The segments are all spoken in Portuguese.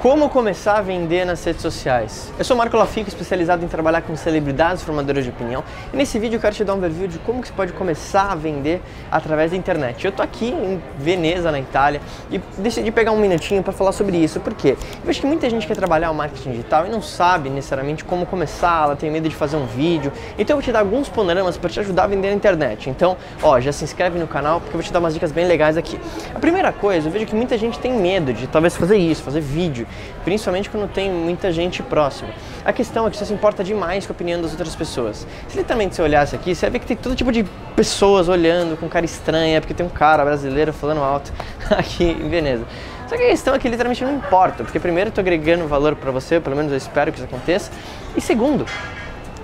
Como começar a vender nas redes sociais? Eu sou Marco Lafico, especializado em trabalhar com celebridades formadoras de opinião. E nesse vídeo eu quero te dar um overview de como que você pode começar a vender através da internet. Eu tô aqui em Veneza, na Itália, e decidi pegar um minutinho para falar sobre isso. Por quê? Eu acho que muita gente quer trabalhar o marketing digital e não sabe necessariamente como começar, ela tem medo de fazer um vídeo. Então eu vou te dar alguns panoramas para te ajudar a vender na internet. Então, ó, já se inscreve no canal porque eu vou te dar umas dicas bem legais aqui. A primeira coisa, eu vejo que muita gente tem medo de talvez fazer isso, fazer vídeo principalmente quando tem muita gente próxima. A questão é que você se importa demais com a opinião das outras pessoas. Se literalmente você olhasse aqui, você vai ver que tem todo tipo de pessoas olhando com cara estranha, porque tem um cara brasileiro falando alto aqui em Veneza. Só que a questão é que literalmente não importa, porque primeiro eu estou agregando valor para você, pelo menos eu espero que isso aconteça, e segundo,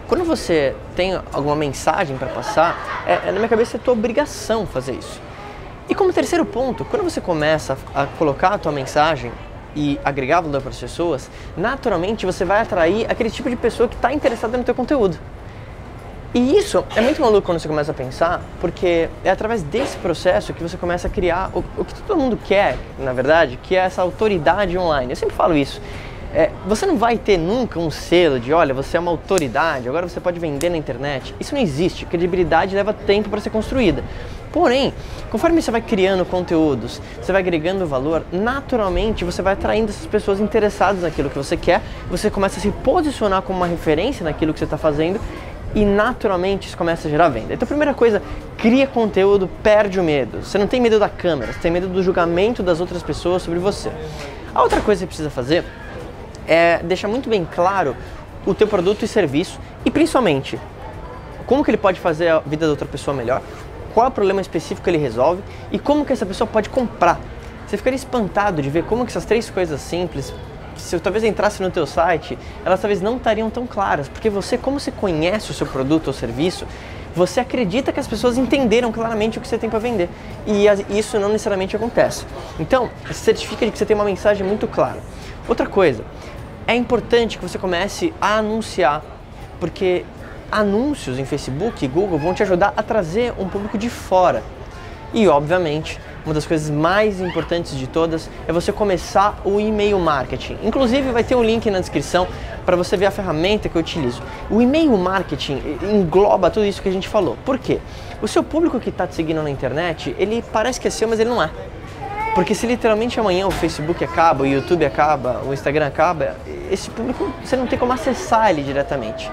quando você tem alguma mensagem para passar, é, é, na minha cabeça é tua obrigação fazer isso. E como terceiro ponto, quando você começa a colocar a tua mensagem e agregar valor para as pessoas, naturalmente você vai atrair aquele tipo de pessoa que está interessada no teu conteúdo. E isso é muito maluco quando você começa a pensar, porque é através desse processo que você começa a criar o, o que todo mundo quer, na verdade, que é essa autoridade online. Eu sempre falo isso. É, você não vai ter nunca um selo de, olha, você é uma autoridade, agora você pode vender na internet. Isso não existe. Credibilidade leva tempo para ser construída. Porém, conforme você vai criando conteúdos, você vai agregando valor, naturalmente você vai atraindo essas pessoas interessadas naquilo que você quer, você começa a se posicionar como uma referência naquilo que você está fazendo e naturalmente isso começa a gerar venda. Então, a primeira coisa, cria conteúdo, perde o medo. Você não tem medo da câmera, você tem medo do julgamento das outras pessoas sobre você. A outra coisa que você precisa fazer é deixar muito bem claro o teu produto e serviço e principalmente como que ele pode fazer a vida da outra pessoa melhor, qual é o problema específico que ele resolve e como que essa pessoa pode comprar. Você ficaria espantado de ver como que essas três coisas simples, se eu talvez entrasse no teu site, elas talvez não estariam tão claras, porque você, como você conhece o seu produto ou serviço, você acredita que as pessoas entenderam claramente o que você tem para vender. E isso não necessariamente acontece. Então, certifica de que você tem uma mensagem muito clara. Outra coisa, é importante que você comece a anunciar, porque anúncios em Facebook e Google vão te ajudar a trazer um público de fora. E, obviamente, uma das coisas mais importantes de todas é você começar o e-mail marketing. Inclusive, vai ter um link na descrição para você ver a ferramenta que eu utilizo. O e-mail marketing engloba tudo isso que a gente falou. Por quê? O seu público que está te seguindo na internet, ele parece que é seu, mas ele não é. Porque se literalmente amanhã o Facebook acaba, o YouTube acaba, o Instagram acaba, esse público você não tem como acessar ele diretamente.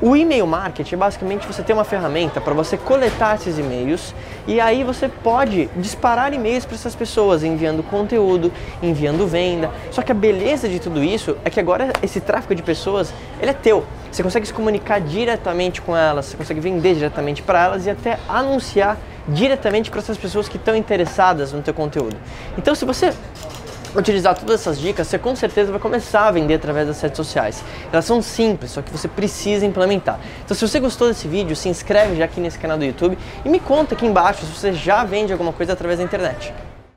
O e-mail marketing, basicamente, você tem uma ferramenta para você coletar esses e-mails e aí você pode disparar e-mails para essas pessoas, enviando conteúdo, enviando venda. Só que a beleza de tudo isso é que agora esse tráfego de pessoas, ele é teu. Você consegue se comunicar diretamente com elas, você consegue vender diretamente para elas e até anunciar diretamente para essas pessoas que estão interessadas no teu conteúdo. Então, se você utilizar todas essas dicas, você com certeza vai começar a vender através das redes sociais. Elas são simples, só que você precisa implementar. Então se você gostou desse vídeo, se inscreve já aqui nesse canal do YouTube e me conta aqui embaixo se você já vende alguma coisa através da internet.